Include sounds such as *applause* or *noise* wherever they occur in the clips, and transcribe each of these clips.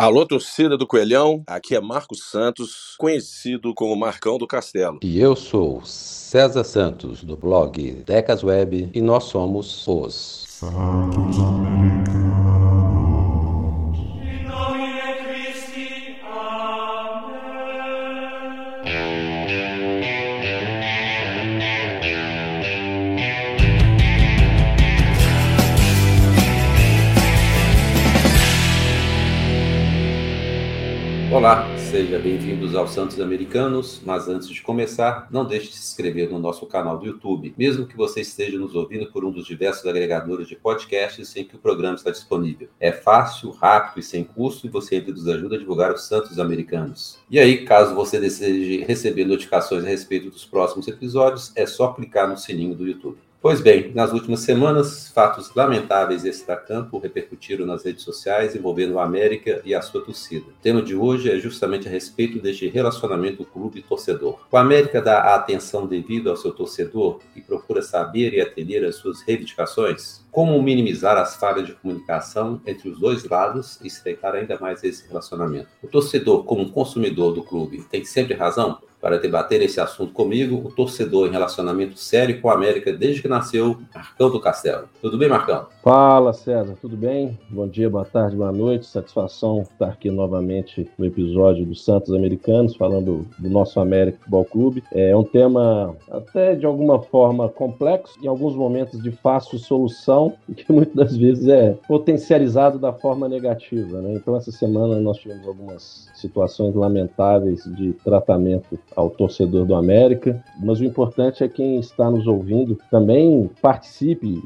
Alô, torcida do Coelhão, aqui é Marcos Santos, conhecido como Marcão do Castelo. E eu sou César Santos, do blog Decas Web, e nós somos os Santos Americanos. Olá, seja bem-vindos aos Santos Americanos, mas antes de começar, não deixe de se inscrever no nosso canal do YouTube, mesmo que você esteja nos ouvindo por um dos diversos agregadores de podcasts em que o programa está disponível. É fácil, rápido e sem custo e você ainda nos ajuda a divulgar os Santos Americanos. E aí, caso você deseje receber notificações a respeito dos próximos episódios, é só clicar no sininho do YouTube. Pois bem, nas últimas semanas, fatos lamentáveis extra-campo repercutiram nas redes sociais envolvendo a América e a sua torcida. O tema de hoje é justamente a respeito deste relacionamento clube-torcedor. O América dá a atenção devida ao seu torcedor e procura saber e atender às suas reivindicações? Como minimizar as falhas de comunicação entre os dois lados e estreitar ainda mais esse relacionamento? O torcedor, como consumidor do clube, tem sempre razão? Para debater esse assunto comigo, o torcedor em relacionamento sério com a América desde que nasceu, Marcão do Castelo. Tudo bem, Marcão? Fala, César, tudo bem? Bom dia, boa tarde, boa noite. Satisfação estar aqui novamente no episódio dos Santos Americanos, falando do nosso América Futebol Clube. É um tema até de alguma forma complexo, em alguns momentos de fácil solução, *laughs* que muitas das vezes é potencializado da forma negativa. Né? Então, essa semana nós tivemos algumas situações lamentáveis de tratamento ao torcedor do América, mas o importante é quem está nos ouvindo também participe.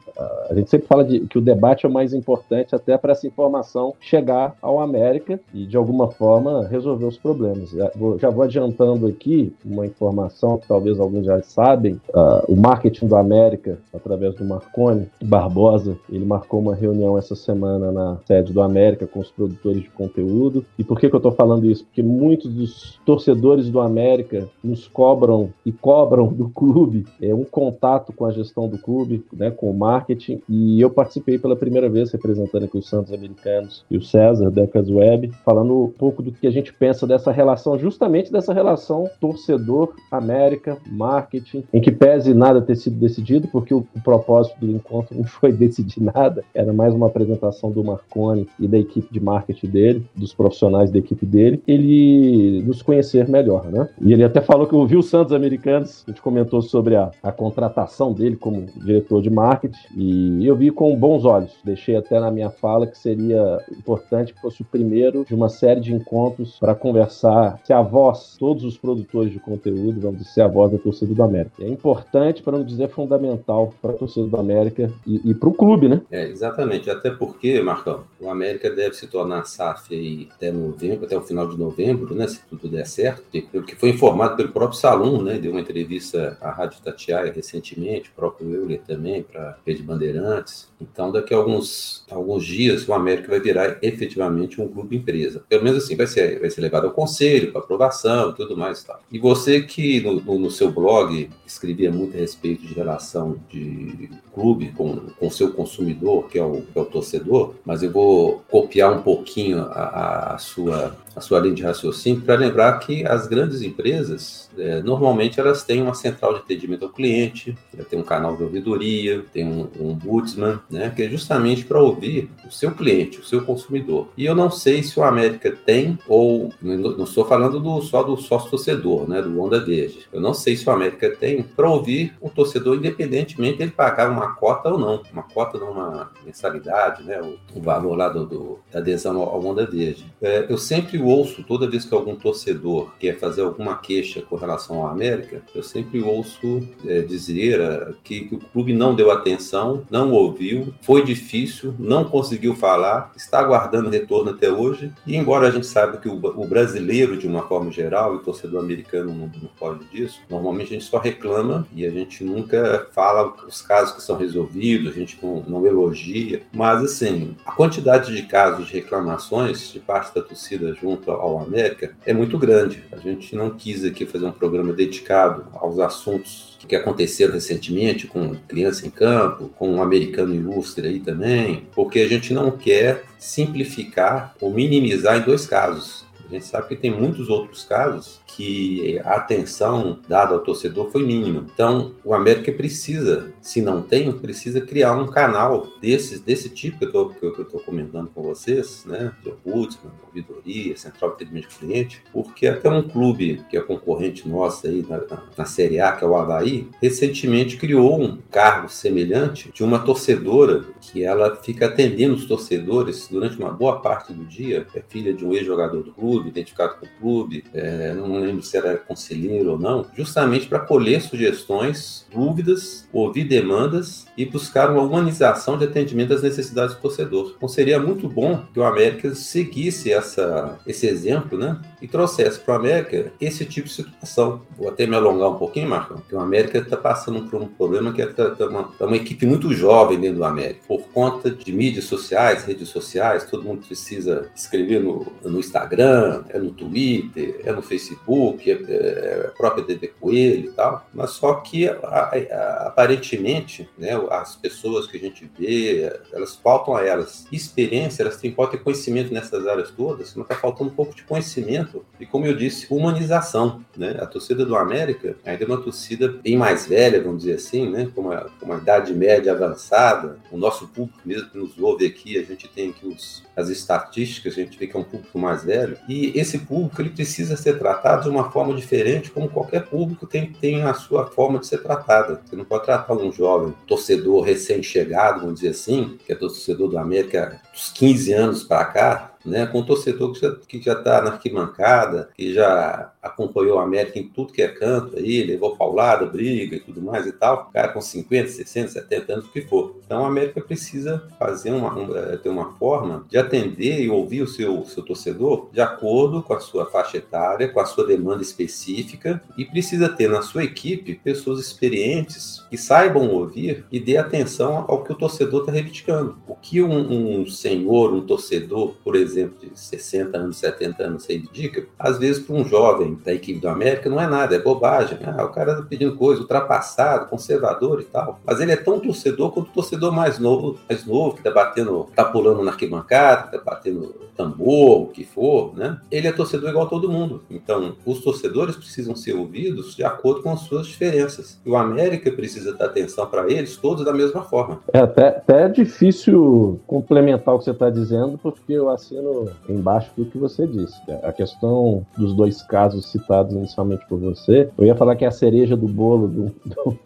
A gente sempre fala de, que o debate é o mais importante até para essa informação chegar ao América e, de alguma forma, resolver os problemas. Já vou, já vou adiantando aqui uma informação que talvez alguns já sabem: uh, o marketing do América, através do Marconi Barbosa, ele marcou uma reunião essa semana na sede do América com os produtores de conteúdo. E por que, que eu estou falando isso? Porque muitos dos torcedores do América nos cobram e cobram do clube é, um contato com a gestão do clube, né, com o marketing, e eu participei pela primeira vez representando aqui os Santos Americanos e o César, Decas Web, falando um pouco do que a gente pensa dessa relação, justamente dessa relação torcedor-América, marketing, em que pese nada ter sido decidido, porque o, o propósito do encontro *laughs* não foi decidir nada, era mais uma apresentação do Marconi e da equipe de marketing dele, dos profissionais da equipe dele, ele nos conhecer melhor, né? E ele até falou que ouviu os Santos Americanos, a gente comentou sobre a, a contratação dele como diretor de marketing, e eu vi com bons olhos. Deixei até na minha fala que seria importante que fosse o primeiro de uma série de encontros para conversar, se a voz, todos os produtores de conteúdo, vamos dizer, a voz da torcida do América. É importante, para não dizer fundamental, para a torcida do América e, e para o clube, né? É, exatamente. Até porque, Marcão, o América deve se tornar SAF até novembro, até o final de novembro, né? Se tudo der certo, que foi informado pelo próprio Salum, né? Deu uma entrevista à Rádio Tatiaia recentemente, o próprio Euler também, para a Rede Bandeirantes. Então, daqui a alguns, alguns dias, o América vai virar efetivamente um clube empresa. Pelo menos assim, vai ser, vai ser levado ao conselho, para aprovação e tudo mais. Tal. E você que no, no, no, seu blog escrevia muito a respeito de relação de clube com o seu consumidor, que é, o, que é o torcedor, mas eu vou copiar um pouquinho a, a sua a sua linha de raciocínio para lembrar que as grandes empresas é, normalmente elas têm uma central de atendimento ao cliente, tem um canal de ouvidoria, tem um, um ombudsman, né, que é justamente para ouvir o seu cliente, o seu consumidor. E eu não sei se o América tem ou não estou falando do, só do sócio torcedor, né, do Onda Verde. Eu não sei se o América tem para ouvir o torcedor independentemente ele pagar uma cota ou não, uma cota numa mensalidade, né, o, o valor lá do, do, da adesão ao, ao Onda Verde. É, eu sempre ouço toda vez que algum torcedor quer fazer alguma queixa com relação ao América, eu sempre ouço é, dizer é, que, que, o clube não deu atenção, não ouviu, foi difícil, não conseguiu falar, está aguardando retorno até hoje. E embora a gente saiba que o, o brasileiro, de uma forma geral, e o torcedor americano não, não pode disso, normalmente a gente só reclama e a gente nunca fala os casos que são resolvidos, a gente não, não elogia. Mas, assim, a quantidade de casos de reclamações de parte da torcida junto junto ao América é muito grande. A gente não quis aqui fazer um programa dedicado aos assuntos que aconteceram recentemente com criança em campo, com um americano ilustre aí também, porque a gente não quer simplificar ou minimizar em dois casos. A gente sabe que tem muitos outros casos que a atenção dada ao torcedor foi mínima. Então, o América precisa, se não tem, precisa criar um canal desses, desse tipo que eu estou comentando com vocês, né? De Ombudsman, ouvidoria, central de atendimento de cliente, porque até um clube que é concorrente nosso aí na, na, na Série A, que é o Havaí, recentemente criou um cargo semelhante de uma torcedora que ela fica atendendo os torcedores durante uma boa parte do dia, é filha de um ex-jogador do clube, identificado com o clube, é, não lembro se era conselheiro ou não, justamente para colher sugestões, dúvidas, ouvir demandas e buscar uma humanização de atendimento às necessidades do torcedor. Então seria muito bom que o América seguisse essa, esse exemplo, né? E trouxesse para o América esse tipo de situação. Vou até me alongar um pouquinho, Marcão, porque o América está passando por um problema que é tá, tá uma, tá uma equipe muito jovem dentro do América. Por conta de mídias sociais, redes sociais, todo mundo precisa escrever no, no Instagram, é no Twitter, é no Facebook, é, é a própria TV Coelho e tal. Mas só que a, a, aparentemente, né, as pessoas que a gente vê, elas faltam a elas experiência, elas têm, podem conhecimento nessas áreas todas, mas está faltando um pouco de conhecimento e, como eu disse, humanização. Né? A torcida do América ainda é uma torcida bem mais velha, vamos dizer assim, né? com, uma, com uma idade média avançada. O nosso público mesmo que nos ouve aqui, a gente tem aqui os, as estatísticas, a gente vê que é um público mais velho. E esse público ele precisa ser tratado de uma forma diferente, como qualquer público tem, tem a sua forma de ser tratada. Você não pode tratar um jovem torcedor recém-chegado, vamos dizer assim, que é torcedor do América dos 15 anos para cá, né, com um torcedor que já está na arquibancada, que já acompanhou a América em tudo que é canto aí, levou paulada, briga e tudo mais e tal, cara com 50, 60, 70 anos, o que for. Então a América precisa fazer uma, um, ter uma forma de atender e ouvir o seu, seu torcedor de acordo com a sua faixa etária, com a sua demanda específica e precisa ter na sua equipe pessoas experientes que saibam ouvir e dê atenção ao que o torcedor está reivindicando. O que um, um senhor, um torcedor, por exemplo, exemplo, de 60 anos, 70 anos reivindica, às vezes para um jovem da equipe do América não é nada, é bobagem. Ah, o cara está pedindo coisa, ultrapassado, conservador e tal. Mas ele é tão torcedor quanto o torcedor mais novo, mais novo, que está batendo, está pulando na arquibancada, está batendo tambor, o que for, né? Ele é torcedor igual a todo mundo. Então, os torcedores precisam ser ouvidos de acordo com as suas diferenças. E o América precisa dar atenção para eles todos da mesma forma. É até, até difícil complementar o que você está dizendo, porque eu assino embaixo do que você disse. A questão dos dois casos citados inicialmente por você, eu ia falar que é a cereja do bolo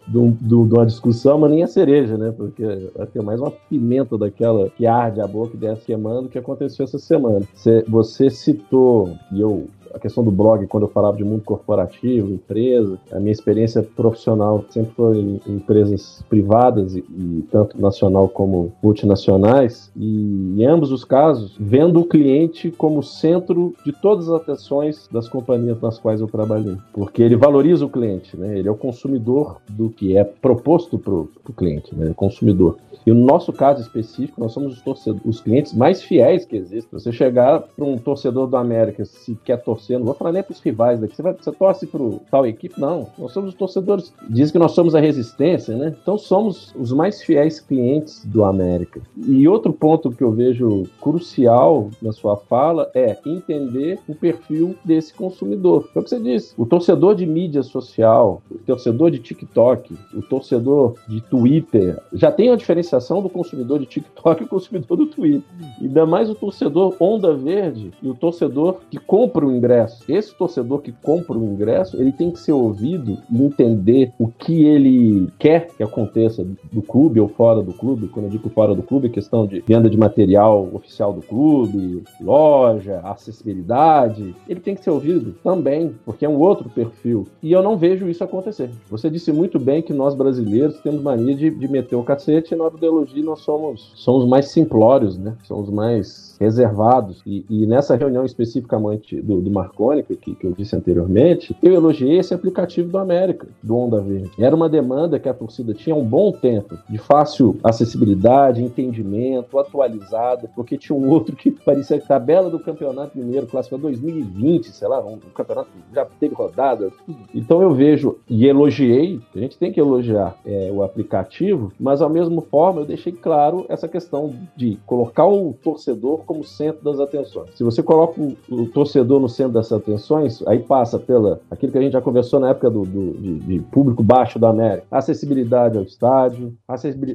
de uma discussão, mas nem a cereja, né? Porque vai ter mais uma pimenta daquela que arde a boca e desce queimando que aconteceu essa semana. Você, você citou, e eu a questão do blog, quando eu falava de mundo corporativo, empresa, a minha experiência profissional sempre foi em empresas privadas e, e tanto nacional como multinacionais, e em ambos os casos, vendo o cliente como centro de todas as atenções das companhias nas quais eu trabalhei, porque ele valoriza o cliente, né? Ele é o consumidor do que é proposto para o cliente, né? O consumidor. E no nosso caso específico, nós somos os, os clientes mais fiéis que existem. Você chegar para um torcedor do América, se quer torcer, não vou falar nem para os rivais daqui, você, vai, você torce para tal equipe? Não. Nós somos os torcedores. Dizem que nós somos a resistência, né? Então somos os mais fiéis clientes do América. E outro ponto que eu vejo crucial na sua fala é entender o perfil desse consumidor. Foi o que você disse. O torcedor de mídia social, o torcedor de TikTok, o torcedor de Twitter, já tem a diferenciação do consumidor de TikTok e o consumidor do Twitter. Ainda mais o torcedor onda verde e o torcedor que compra o ingresso. Esse torcedor que compra o ingresso, ele tem que ser ouvido e entender o que ele quer que aconteça do clube ou fora do clube. Quando eu digo fora do clube, é questão de venda de material oficial do clube, loja, acessibilidade. Ele tem que ser ouvido também, porque é um outro perfil. E eu não vejo isso acontecer. Você disse muito bem que nós brasileiros temos mania de, de meter o cacete na ideologia nós somos, somos mais simplórios, né? Somos mais reservados. E, e nessa reunião especificamente do, do que, que eu disse anteriormente, eu elogiei esse aplicativo do América, do Onda Verde. Era uma demanda que a torcida tinha um bom tempo, de fácil acessibilidade, entendimento, atualizada, porque tinha um outro que parecia a tabela do Campeonato Mineiro, classificado 2020, sei lá, um, um campeonato que já teve rodada. Então eu vejo e elogiei, a gente tem que elogiar é, o aplicativo, mas ao mesmo forma eu deixei claro essa questão de colocar o torcedor como centro das atenções. Se você coloca o, o torcedor no centro das atenções, aí passa pela aquilo que a gente já conversou na época do, do de, de, público baixo da América, acessibilidade ao estádio,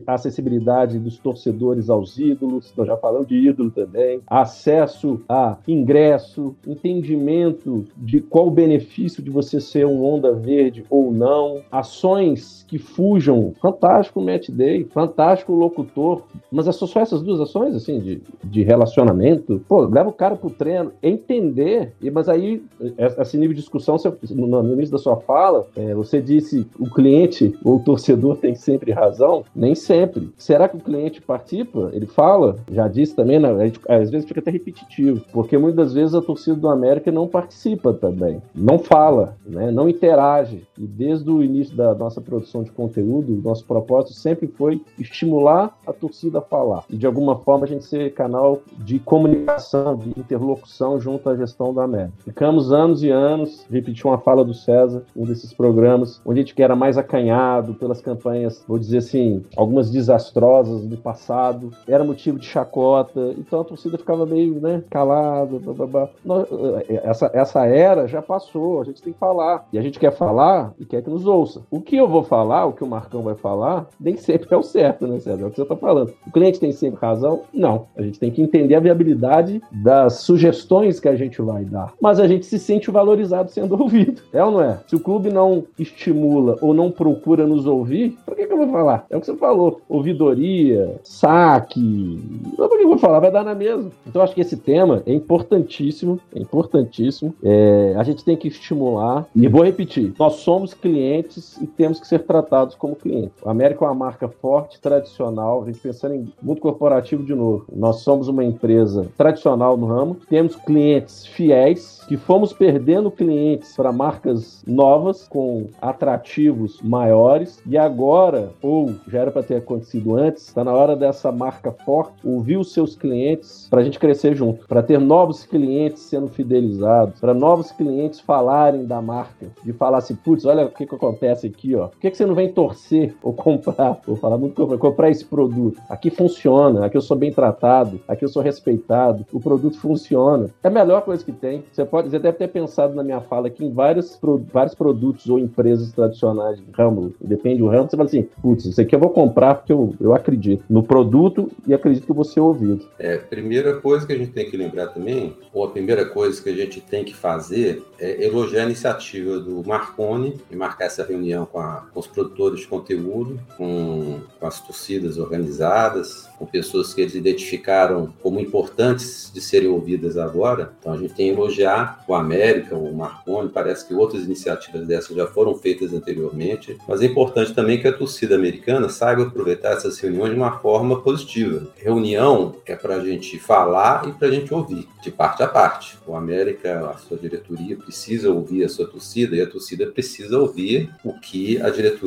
acessibilidade dos torcedores aos ídolos, nós já falamos de ídolo também, acesso a ingresso, entendimento de qual o benefício de você ser um onda verde ou não, ações que fujam, fantástico o Match Day, fantástico locutor, mas é só essas duas ações, assim, de, de relacionamento, pô, leva o cara pro treino, entender, mas aí, é, esse nível de discussão, no início da sua fala, é, você disse o cliente ou o torcedor *laughs* tem sempre razão, nem sempre. Será que o cliente participa? Ele fala? Já disse também, né? às vezes fica até repetitivo, porque muitas vezes a torcida do América não participa também, não fala, né? não interage. E desde o início da nossa produção de conteúdo, nosso propósito sempre foi estimular a torcida a falar e de alguma forma a gente ser canal de comunicação, de interlocução junto à gestão da América. Ficamos anos e anos, repetir uma fala do César, um desses programas, onde a gente era mais acanhado pelas campanhas, vou dizer assim, algumas desastrosas do passado, era motivo de chacota, então a torcida ficava meio, né, calada, blá, blá, blá. Eh, essa, essa era já passou, a gente tem que falar, e a gente quer falar e quer que nos ouça. O que eu vou falar, o que o Marcão vai falar, nem sempre é o certo, né, César? É o que você está falando. O cliente tem sempre razão? Não. A gente tem que entender a viabilidade das sugestões que a gente vai dar. Mas a gente se sente valorizado sendo *laughs* ouvido. É ou não é? Se o clube não estimula ou não procura nos ouvir, por que, que eu vou falar? É o que você falou. Ouvidoria, saque. Por que eu vou falar? Vai dar na mesma. Então acho que esse tema é importantíssimo. É importantíssimo. É, a gente tem que estimular. E vou repetir: nós somos clientes e temos que ser tratados como clientes. A América é uma marca forte, tradicional. A gente pensando em mundo corporativo de novo. Nós somos uma empresa tradicional no ramo. Temos clientes fiéis que fomos perdendo clientes para marcas novas com atrativos maiores e agora, ou já era para ter acontecido antes, está na hora dessa marca forte ouvir os seus clientes para a gente crescer junto, para ter novos clientes sendo fidelizados, para novos clientes falarem da marca, de falar assim, putz, olha o que, que acontece aqui, ó. Por que, que você não vem torcer *laughs* ou comprar, ou falar muito comprar, comprar esse produto? Aqui funciona, aqui eu sou bem tratado, aqui eu sou respeitado, o produto funciona. É a melhor coisa que tem. Você pode, você deve ter pensado na minha fala aqui em vários, vários produtos ou empresas tradicionais de ramo, depende do ramo, você fala assim, putz, isso aqui eu vou comprar porque eu, eu acredito no produto e acredito que eu vou ser ouvido. É, primeira coisa que a gente tem que lembrar também, ou a primeira coisa que a gente tem que fazer é elogiar a iniciativa do Marconi e marcar essa reunião com, a, com os produtores de conteúdo, com, com as torcidas organizadas, com pessoas que eles identificaram como importantes de serem ouvidas agora. Então a gente tem que elogiar o América, o Marconi, parece que outras iniciativas dessas já foram feitas anteriormente, mas é importante também que a torcida americana saiba aproveitar essas reuniões de uma forma positiva. Reunião é para a gente falar e para a gente ouvir, de parte a parte. O América, a sua diretoria precisa ouvir a sua torcida e a torcida precisa ouvir o que a diretoria,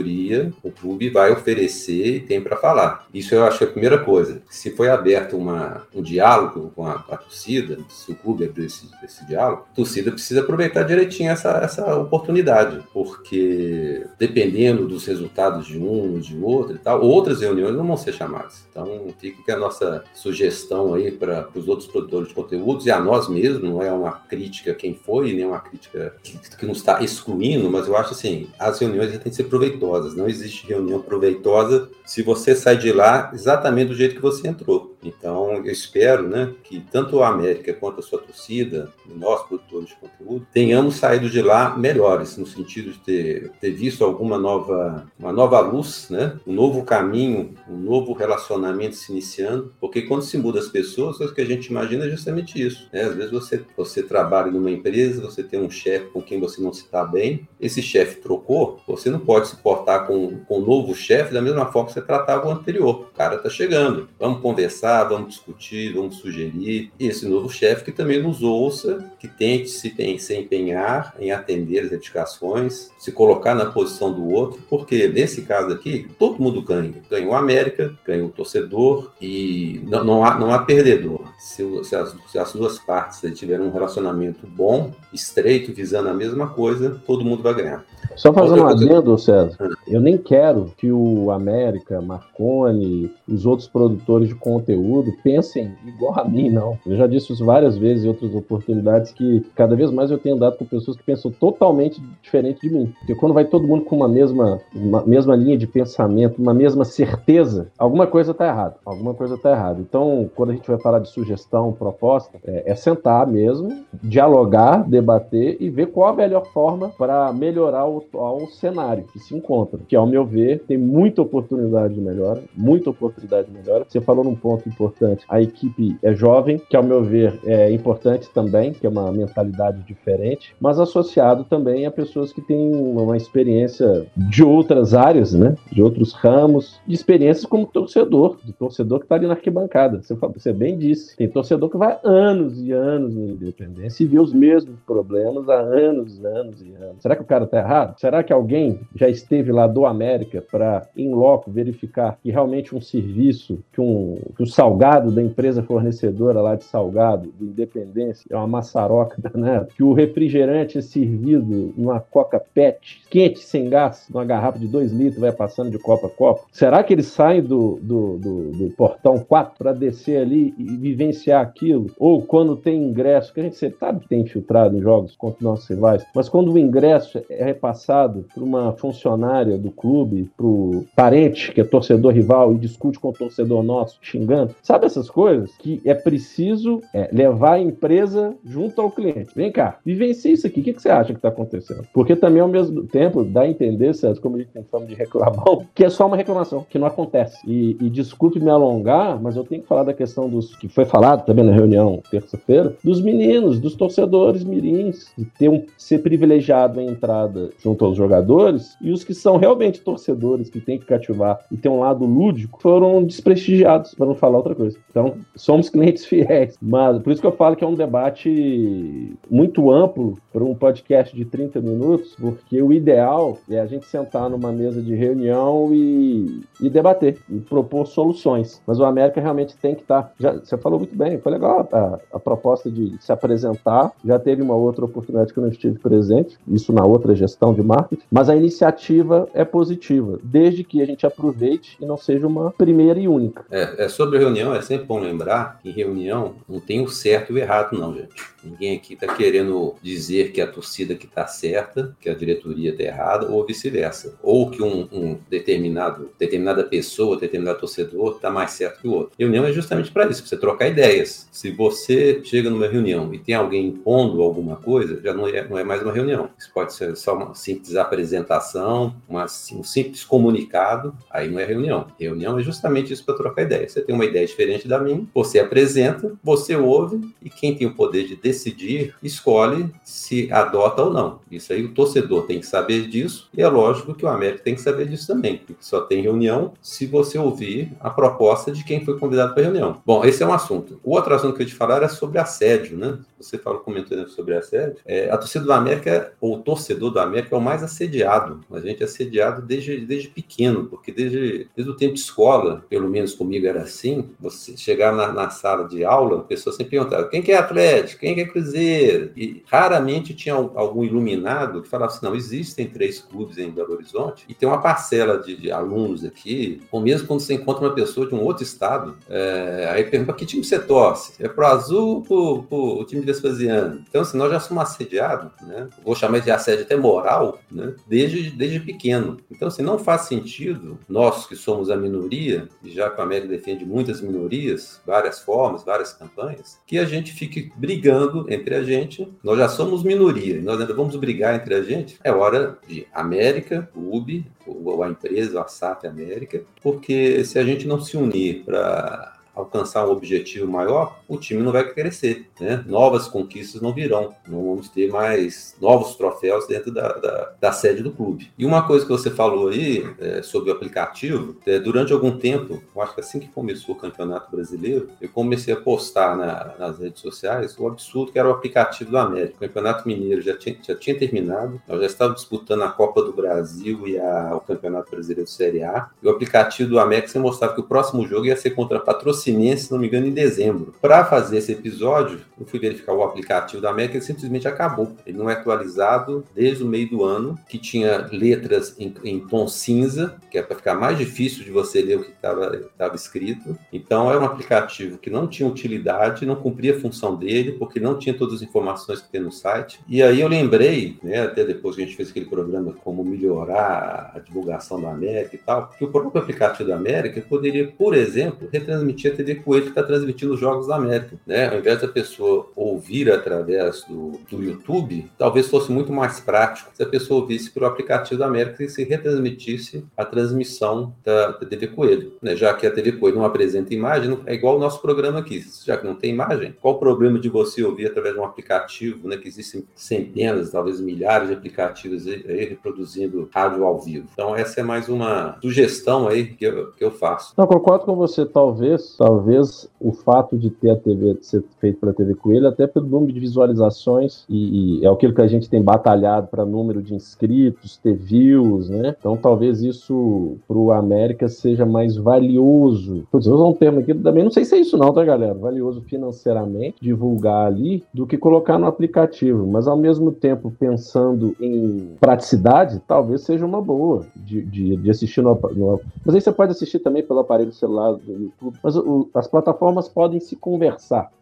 o clube vai oferecer e tem para falar. Isso eu acho que é a primeira coisa se foi aberto uma, um diálogo com a, a torcida, se o clube abriu esse, esse, diálogo, a torcida precisa aproveitar direitinho essa, essa oportunidade, porque dependendo dos resultados de um, de outro e tal, outras reuniões não vão ser chamadas. Então, fica que a nossa sugestão aí para os outros produtores de conteúdos e a nós mesmos, não é uma crítica quem foi, nem uma crítica que, que nos está excluindo, mas eu acho assim, as reuniões têm que ser proveitosas. Não existe reunião proveitosa se você sai de lá exatamente do jeito que você entrou. Então, eu espero né, que tanto a América quanto a sua torcida, nós, produtores de conteúdo, tenhamos saído de lá melhores, no sentido de ter, ter visto alguma nova, uma nova luz, né, um novo caminho, um novo relacionamento se iniciando, porque quando se muda as pessoas, o que a gente imagina é justamente isso. Né? Às vezes você, você trabalha numa empresa, você tem um chefe com quem você não se está bem, esse chefe trocou, você não pode se portar com, com o novo chefe da mesma forma que você tratava o anterior. O cara está chegando, vamos conversar, vamos discutir, vamos sugerir. E esse novo chefe que também nos ouça, que tente se, se empenhar em atender as indicações, se colocar na posição do outro, porque nesse caso aqui, todo mundo ganha. Ganha o América, ganha o torcedor e não, não, há, não há perdedor. Se, se, as, se as duas partes tiverem um relacionamento bom, estreito, visando a mesma coisa, todo mundo vai ganhar. Só fazendo um adendo, César, hum. eu nem quero que o América, Marconi, os outros produtores de conteúdo pensem igual a mim, não. Eu já disse isso várias vezes em outras oportunidades que cada vez mais eu tenho andado com pessoas que pensam totalmente diferente de mim. Porque quando vai todo mundo com uma mesma, uma mesma linha de pensamento, uma mesma certeza, alguma coisa está errada. Alguma coisa está errada. Então, quando a gente vai falar de sugestão, proposta, é, é sentar mesmo, dialogar, debater e ver qual a melhor forma para melhorar o atual cenário que se encontra, que, ao meu ver, tem muita oportunidade de melhora, muita oportunidade de melhora. Você falou num ponto importante, a equipe é jovem, que, ao meu ver, é importante também, que é uma mentalidade diferente, mas associado também a pessoas que têm uma experiência de outras áreas, né? De outros ramos, de experiências como torcedor, de torcedor que está ali na arquibancada. Você, você bem disse, tem torcedor que vai anos e anos na independência e vê os mesmos problemas há anos, anos e anos. Será que o cara está errado? Será que alguém já esteve lá do América para, em loco, verificar que realmente um serviço, que, um, que o salgado da empresa fornecedora lá de salgado, do Independência, é uma maçaroca danada, que o refrigerante é servido numa coca pet, quente, sem gás, numa garrafa de 2 litros, vai passando de copa a copa? Será que eles saem do, do, do, do portão 4 para descer ali e vivenciar aquilo? Ou quando tem ingresso, que a gente sabe que tem infiltrado em jogos contra nossos rivais, mas quando o ingresso é repassado passado por uma funcionária do clube, pro parente que é torcedor rival e discute com o torcedor nosso, xingando. Sabe essas coisas que é preciso é, levar a empresa junto ao cliente. Vem cá, vivencie isso aqui. O que, que você acha que está acontecendo? Porque também, ao mesmo tempo, dá a entender, César, como a gente tem fama de reclamão, *laughs* que é só uma reclamação, que não acontece. E, e desculpe me alongar, mas eu tenho que falar da questão dos que foi falado também na reunião terça-feira, dos meninos, dos torcedores mirins, de ter um, ser privilegiado a entrada junto aos jogadores, e os que são realmente torcedores, que tem que cativar e tem um lado lúdico, foram desprestigiados, para não falar outra coisa. Então, somos clientes *laughs* fiéis. Mas por isso que eu falo que é um debate muito amplo para um podcast de 30 minutos, porque o ideal é a gente sentar numa mesa de reunião e, e debater, e propor soluções. Mas o América realmente tem que estar. Tá, já, você falou muito bem, foi legal a, a proposta de se apresentar. Já teve uma outra oportunidade que eu não estive presente, isso na outra gestão de marketing, mas a iniciativa é positiva, desde que a gente aproveite e não seja uma primeira e única. É, é sobre reunião, é sempre bom lembrar que reunião não tem o certo e o errado, não, gente. Ninguém aqui está querendo dizer que a torcida que está certa, que a diretoria está errada, ou vice-versa. Ou que um, um, determinado, determinada pessoa, determinado torcedor está mais certo que o outro. Reunião é justamente para isso, para você trocar ideias. Se você chega numa reunião e tem alguém impondo alguma coisa, já não é, não é mais uma reunião. Isso pode ser só uma simples apresentação, uma, um simples comunicado, aí não é reunião. Reunião é justamente isso para trocar ideias. Você tem uma ideia diferente da minha, você apresenta, você ouve, e quem tem o poder de decidir decidir, escolhe se adota ou não. Isso aí o torcedor tem que saber disso, e é lógico que o América tem que saber disso também, porque só tem reunião se você ouvir a proposta de quem foi convidado para a reunião. Bom, esse é um assunto. O outro assunto que eu te falar era sobre assédio, né? Você falou, comentando sobre assédio. É, a torcida do América, ou o torcedor do América, é o mais assediado. A gente é assediado desde, desde pequeno, porque desde, desde o tempo de escola, pelo menos comigo era assim, você chegar na, na sala de aula, a pessoa sempre perguntava, quem que é Atlético? Quem que é Cruzeiro. E raramente tinha algum iluminado que falava assim: não, existem três clubes em Belo Horizonte e tem uma parcela de, de alunos aqui, ou mesmo quando você encontra uma pessoa de um outro estado, é, aí pergunta: que time você torce? É pro Azul ou pro, o time de Vespasiano? Então, assim, nós já somos assediados, né? Vou chamar de assédio até moral, né? Desde, desde pequeno. Então, assim, não faz sentido nós que somos a minoria, e já que a América defende muitas minorias, várias formas, várias campanhas, que a gente fique brigando brigando entre a gente. Nós já somos minoria, nós ainda vamos brigar entre a gente. É hora de América, UB, ou a empresa, a SAP América, porque se a gente não se unir para alcançar um objetivo maior, o time não vai crescer, né? Novas conquistas não virão, não vamos ter mais novos troféus dentro da, da, da sede do clube. E uma coisa que você falou aí é, sobre o aplicativo, é, durante algum tempo, acho que assim que começou o Campeonato Brasileiro, eu comecei a postar na, nas redes sociais o absurdo que era o aplicativo do América. O Campeonato Mineiro já tinha, já tinha terminado, nós já estávamos disputando a Copa do Brasil e a, o Campeonato Brasileiro Série A, e o aplicativo do América mostrava que o próximo jogo ia ser contra a Patrocinense, se não me engano, em dezembro. Para fazer esse episódio, eu fui verificar o aplicativo da América, ele simplesmente acabou. Ele não é atualizado desde o meio do ano, que tinha letras em, em tom cinza, que é para ficar mais difícil de você ler o que estava escrito. Então, era um aplicativo que não tinha utilidade, não cumpria a função dele, porque não tinha todas as informações que tem no site. E aí eu lembrei, né, até depois que a gente fez aquele programa como melhorar a divulgação da América e tal, que o próprio aplicativo da América poderia, por exemplo, retransmitir a TV Coelho que está transmitindo os Jogos da América. Né? Ao invés da pessoa ouvir através do, do YouTube, talvez fosse muito mais prático se a pessoa ouvisse pelo aplicativo da América e se retransmitisse a transmissão da, da TV Coelho. Né? Já que a TV Coelho não apresenta imagem, é igual o nosso programa aqui. Já que não tem imagem, qual o problema de você ouvir através de um aplicativo, né? que existem centenas, talvez milhares de aplicativos aí reproduzindo rádio ao vivo. Então, essa é mais uma sugestão aí que eu, que eu faço. Não, concordo com você. Talvez, talvez o fato de ter a TV ser feito pela TV Coelho, até pelo número de visualizações, e, e é aquilo que a gente tem batalhado para número de inscritos, ter views, né? Então, talvez isso para o América seja mais valioso. Putz, eu usar um termo aqui também, não sei se é isso, não, tá, galera? Valioso financeiramente, divulgar ali, do que colocar no aplicativo. Mas, ao mesmo tempo, pensando em praticidade, talvez seja uma boa de, de, de assistir no, no, Mas aí você pode assistir também pelo aparelho celular do YouTube. Mas o, as plataformas podem se conversar,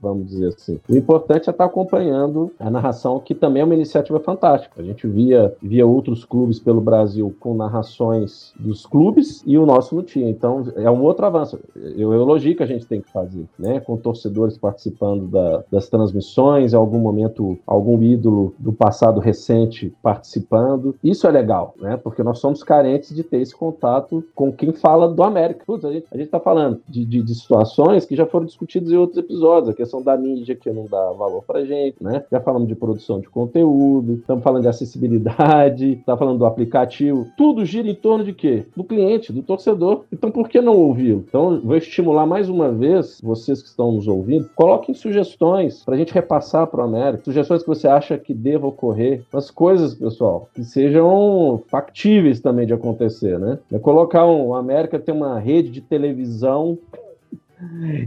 vamos dizer assim. O importante é estar acompanhando a narração, que também é uma iniciativa fantástica. A gente via, via outros clubes pelo Brasil com narrações dos clubes e o nosso não tinha. Então é um outro avanço. Eu, eu elogio que a gente tem que fazer, né? Com torcedores participando da, das transmissões, em algum momento algum ídolo do passado recente participando. Isso é legal, né? Porque nós somos carentes de ter esse contato com quem fala do América. Putz, a gente está falando de, de, de, situações que já foram discutidas em outros episódios. A questão da mídia que não dá valor para gente, né? Já falamos de produção de conteúdo, estamos falando de acessibilidade, está *laughs* falando do aplicativo. Tudo gira em torno de quê? Do cliente, do torcedor. Então, por que não ouvi-lo? Então, vou estimular mais uma vez vocês que estão nos ouvindo, coloquem sugestões para a gente repassar para o América. Sugestões que você acha que deva ocorrer. As coisas, pessoal, que sejam factíveis também de acontecer, né? É colocar um. América tem uma rede de televisão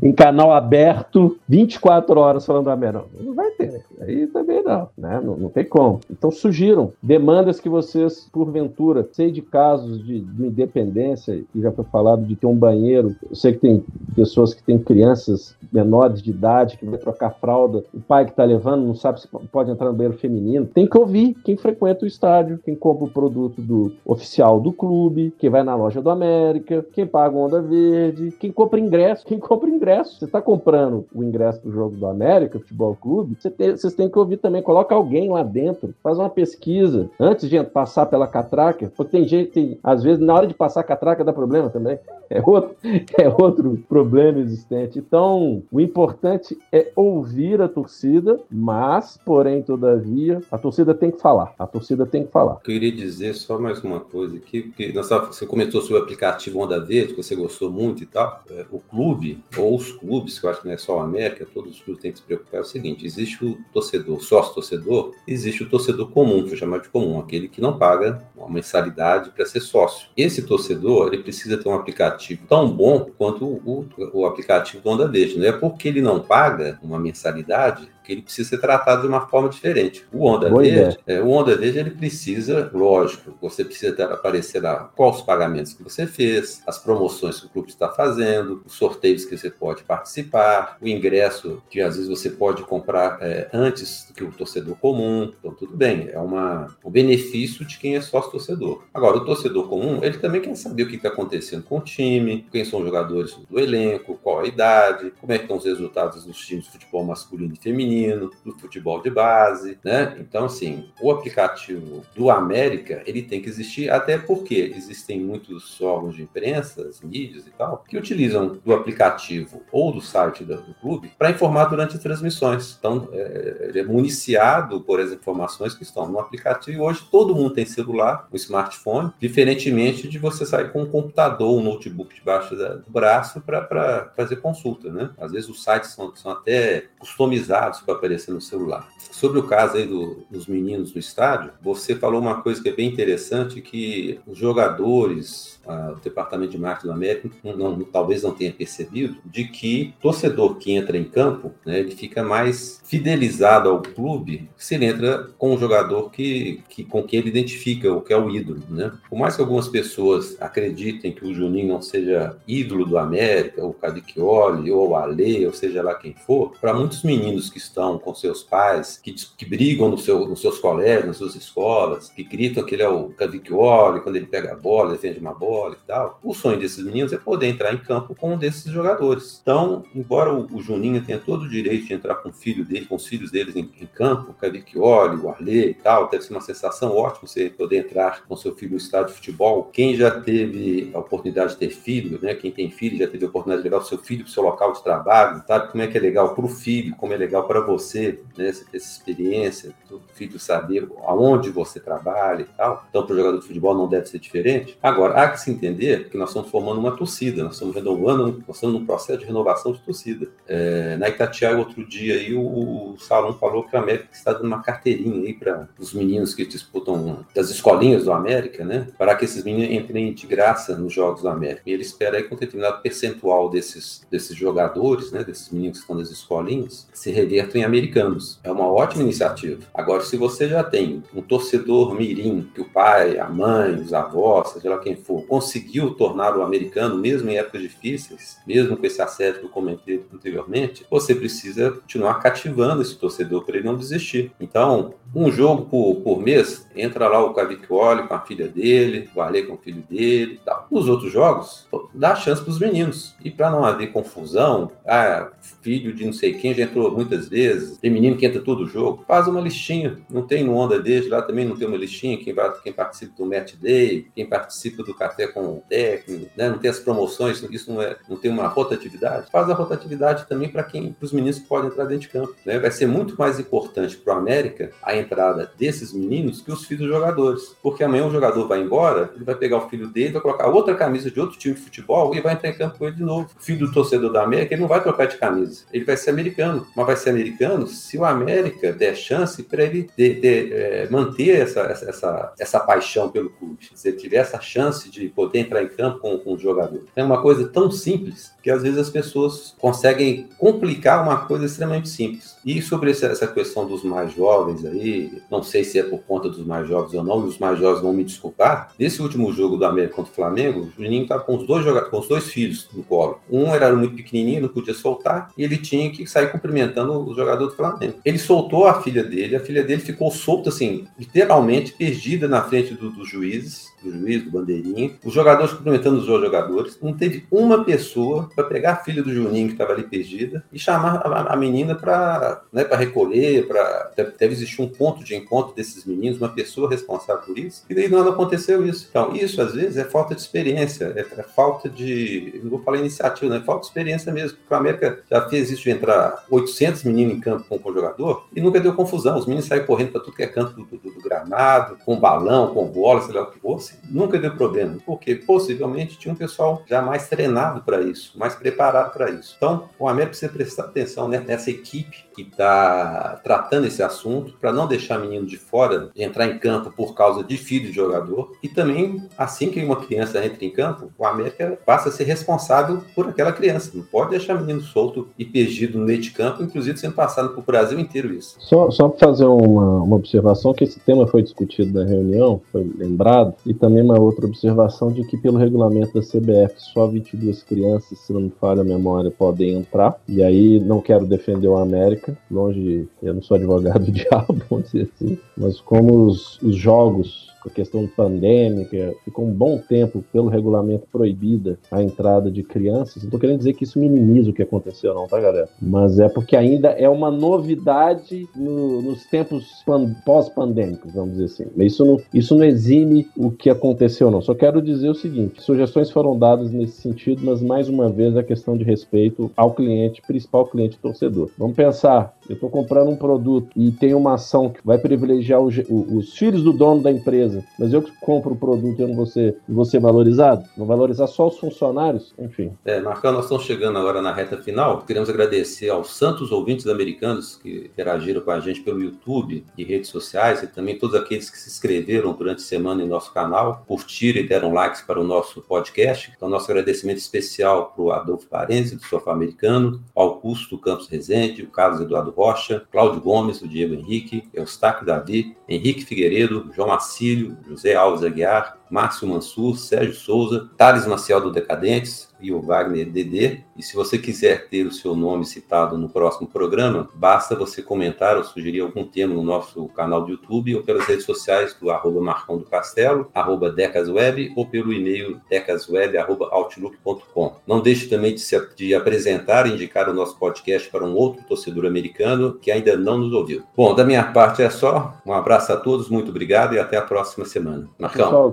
em canal aberto 24 horas falando da América. Não vai ter. Aí também não, né? Não, não, tem como. Então surgiram demandas que vocês, porventura, sei de casos de, de independência, que já foi falado de ter um banheiro. Eu sei que tem pessoas que têm crianças menores de idade que vai trocar fralda, o pai que está levando não sabe se pode entrar no banheiro feminino. Tem que ouvir quem frequenta o estádio, quem compra o produto do oficial do clube, quem vai na loja do América, quem paga onda verde, quem compra ingresso, quem compra ingresso. Você está comprando o ingresso do jogo do América, Futebol Clube, você tem, vocês têm que ouvir também, coloca alguém lá dentro, faz uma pesquisa antes de passar pela catraca, porque tem gente, tem, às vezes, na hora de passar a catraca dá problema também. É outro, *laughs* é outro problema existente. Então, o importante é ouvir a torcida, mas, porém, todavia, a torcida tem que falar. A torcida tem que falar. Eu queria dizer só mais uma coisa aqui, porque você comentou sobre o aplicativo Onda Verde, que você gostou muito e tal. É, o clube, ou os clubes, que eu acho que não é só a América, todos os clubes têm que se preocupar, é o seguinte: existe o torcedor, sócio-torcedor, existe o torcedor comum, que eu chamo de comum, aquele que não paga uma mensalidade para ser sócio. Esse torcedor, ele precisa ter um aplicativo tão bom quanto o, o, o aplicativo do Onda Verde. Não é porque ele não paga uma mensalidade que ele precisa ser tratado de uma forma diferente. O Onda Boa Verde, é, o Onda Verde ele precisa, lógico, você precisa aparecer lá quais os pagamentos que você fez, as promoções que o clube está fazendo, os sorteios que você pode participar, o ingresso que às vezes você pode comprar é, antes do que o torcedor comum. Então tudo bem, é uma, um benefício de quem é sócio torcedor. Agora o torcedor comum ele também quer saber o que está acontecendo com o time, quem são os jogadores do elenco, qual a idade, como é que estão os resultados dos times de futebol masculino e feminino feminino, do futebol de base, né? Então, assim, o aplicativo do América, ele tem que existir, até porque existem muitos órgãos de imprensa, mídias e tal, que utilizam do aplicativo ou do site do, do clube para informar durante as transmissões. Então, é, ele é municiado por as informações que estão no aplicativo. Hoje, todo mundo tem celular, um smartphone, diferentemente de você sair com um computador, um notebook debaixo do braço para fazer consulta, né? Às vezes os sites são, são até customizados para aparecer no celular. Sobre o caso aí do, dos meninos do estádio, você falou uma coisa que é bem interessante, que os jogadores, o departamento de marketing do América não, talvez não tenha percebido, de que torcedor que entra em campo, né, ele fica mais fidelizado ao clube se ele entra com um jogador que, que com quem ele identifica, o que é o ídolo, né? Por mais que algumas pessoas acreditem que o Juninho não seja ídolo do América, ou o Cavicchioli, ou o Ale, ou seja lá quem for, para muitos meninos que estão com seus pais, que, que brigam no seu, nos seus colégios, nas suas escolas, que gritam que ele é o Cavicchioli quando ele pega a bola, defende uma bola e tal, o sonho desses meninos é poder entrar em campo com um desses jogadores. Então, embora o, o Juninho tenha todo o direito de entrar com o filho dele, com os filhos deles em, em campo, o Cavicchioli, o Arley e tal, deve ser uma sensação ótima você poder entrar com seu filho no estádio de futebol. Quem já teve a oportunidade de ter filho, né? Quem tem filho já teve a oportunidade de levar o seu filho para o seu local de trabalho, sabe como é que é legal para o filho, como é legal para você, né? Ter essa experiência, o filho saber aonde você trabalha e tal. Então, para o jogador de futebol não deve ser diferente. Agora, há que se entender que nós estamos formando uma torcida, nós estamos renovando, nós estamos num processo de renovação de torcida. É, na Itatiaia, outro dia aí, o, o Salão falou que a América está dando uma carteirinha aí para os meninos que disputam das escolinhas do América, né? Para que esses meninos entrem de graça nos Jogos do América. E ele espera aí que um determinado percentual desses, desses jogadores, né? Desses meninos que estão nas escolinhas, se revertam em americanos. É uma ótima iniciativa. Agora, se você já tem um torcedor mirim, que o pai, a mãe, os avós, seja lá quem for, conseguiu tornar o americano, mesmo em épocas difíceis, mesmo com esse assédio que eu comentei anteriormente, você precisa continuar cativando esse torcedor para ele não desistir. Então, um jogo por, por mês, entra lá o Cavicchioli com a filha dele, o Ale com o filho dele e tal. Nos outros jogos, dá chance para os meninos. E para não haver confusão, ah, filho de não sei quem já entrou muitas vezes, tem menino que entra todo jogo, faz uma listinha. Não tem no Onda desde lá também não tem uma listinha, quem, quem participa do Match Day, quem participa do café com o técnico, né? não tem as promoções, isso não, é, não tem uma rotatividade. Faz a rotatividade também para quem, para os meninos que podem entrar dentro de campo. Né? Vai ser muito mais importante para o América a entrada desses meninos que os filhos dos jogadores. Porque amanhã o jogador vai embora, ele vai pegar o filho dele, vai colocar outra camisa de outro time de futebol e vai entrar em campo com ele de novo. O filho do torcedor da América, ele não vai trocar de camisa. Ele vai ser americano. Mas vai ser americano se o América der chance para ele de, de, é, manter essa, essa, essa paixão pelo clube. Se ele tiver essa chance de poder entrar em campo com, com o jogador. É uma coisa tão simples que às vezes as pessoas conseguem complicar uma coisa extremamente simples. E sobre essa questão dos mais jovens aí, não sei se é por conta dos mais jovens ou não, e os mais jovens vão me desculpar. Nesse último jogo do América contra o Flamengo, o Juninho estava com os dois jogadores, com os dois filhos no colo. Um era muito pequenininho, não podia soltar, e ele tinha que sair cumprimentando o jogador do Flamengo. Ele soltou a filha dele, a filha dele ficou solta assim, literalmente perdida na frente do, dos juízes do juiz, do bandeirinha, os jogadores cumprimentando os jogadores. Não teve uma pessoa para pegar a filha do Juninho que estava ali perdida e chamar a, a menina para né, recolher, para deve existir um ponto de encontro desses meninos, uma pessoa responsável por isso. E daí não aconteceu isso. Então, isso às vezes é falta de experiência, é, é falta de, não vou falar iniciativa, né? é falta de experiência mesmo. Porque o América já fez isso de entrar 800 meninos em campo com, o jogador e nunca deu confusão. Os meninos saem correndo para tudo que é canto do, do, do gramado, com balão, com bola, sei lá o que fosse Assim, nunca deu problema, porque possivelmente tinha um pessoal já mais treinado para isso, mais preparado para isso. Então, o América precisa prestar atenção nessa equipe que está tratando esse assunto, para não deixar menino de fora entrar em campo por causa de filho de jogador. E também, assim que uma criança entra em campo, o América passa a ser responsável por aquela criança. Não pode deixar menino solto e perdido no meio de campo, inclusive sendo passado para o Brasil inteiro isso. Só, só para fazer uma, uma observação, que esse tema foi discutido na reunião, foi lembrado, e também uma outra observação de que, pelo regulamento da CBF, só 22 crianças, se não me falha a memória, podem entrar. E aí, não quero defender o América, longe, eu não sou advogado *laughs* do diabo, vamos dizer assim, mas como os, os jogos com a questão pandêmica, ficou um bom tempo pelo regulamento proibida a entrada de crianças. Não estou querendo dizer que isso minimiza o que aconteceu, não, tá, galera? Mas é porque ainda é uma novidade no, nos tempos pós-pandêmicos, vamos dizer assim. Isso não, isso não exime o que aconteceu, não. Só quero dizer o seguinte: sugestões foram dadas nesse sentido, mas mais uma vez a questão de respeito ao cliente, principal cliente torcedor. Vamos pensar, eu estou comprando um produto e tem uma ação que vai privilegiar o, o, os filhos do dono da empresa, mas eu que compro o produto e eu não vou ser, vou ser valorizado? Vou valorizar só os funcionários? Enfim. É, Marcão, nós estamos chegando agora na reta final. Queremos agradecer aos santos ouvintes americanos que interagiram com a gente pelo YouTube e redes sociais e também todos aqueles que se inscreveram durante a semana em nosso canal, curtiram e deram likes para o nosso podcast. Então, nosso agradecimento especial para o Adolfo Parense, do Sofá Americano, Augusto Campos Rezende, o Carlos Eduardo Rocha, Cláudio Gomes, o Diego Henrique, Eustáquio Davi, Henrique Figueiredo, João Macílio, José Alves Aguiar, Márcio Mansur, Sérgio Souza, Thales Maciel do Decadentes, e o Wagner DD. E se você quiser ter o seu nome citado no próximo programa, basta você comentar ou sugerir algum tema no nosso canal do YouTube ou pelas redes sociais do arroba Marcão do Castelo, arroba Decasweb ou pelo e-mail decasweb.outlook.com. Não deixe também de, se, de apresentar e indicar o nosso podcast para um outro torcedor americano que ainda não nos ouviu. Bom, da minha parte é só. Um abraço a todos, muito obrigado e até a próxima semana. Marcão. Pessoal, eu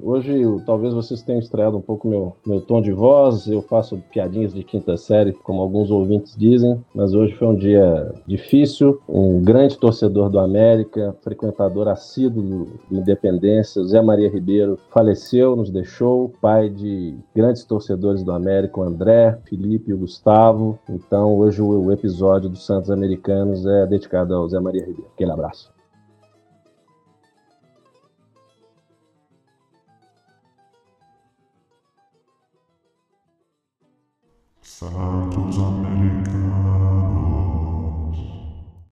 Hoje, talvez vocês tenham estreado um pouco meu, meu tom de de voz, eu faço piadinhas de quinta série, como alguns ouvintes dizem, mas hoje foi um dia difícil. Um grande torcedor do América, frequentador assíduo do Independência, Zé Maria Ribeiro, faleceu, nos deixou, pai de grandes torcedores do América, o André, Felipe e o Gustavo. Então, hoje o episódio dos Santos Americanos é dedicado ao Zé Maria Ribeiro. Aquele abraço. Santos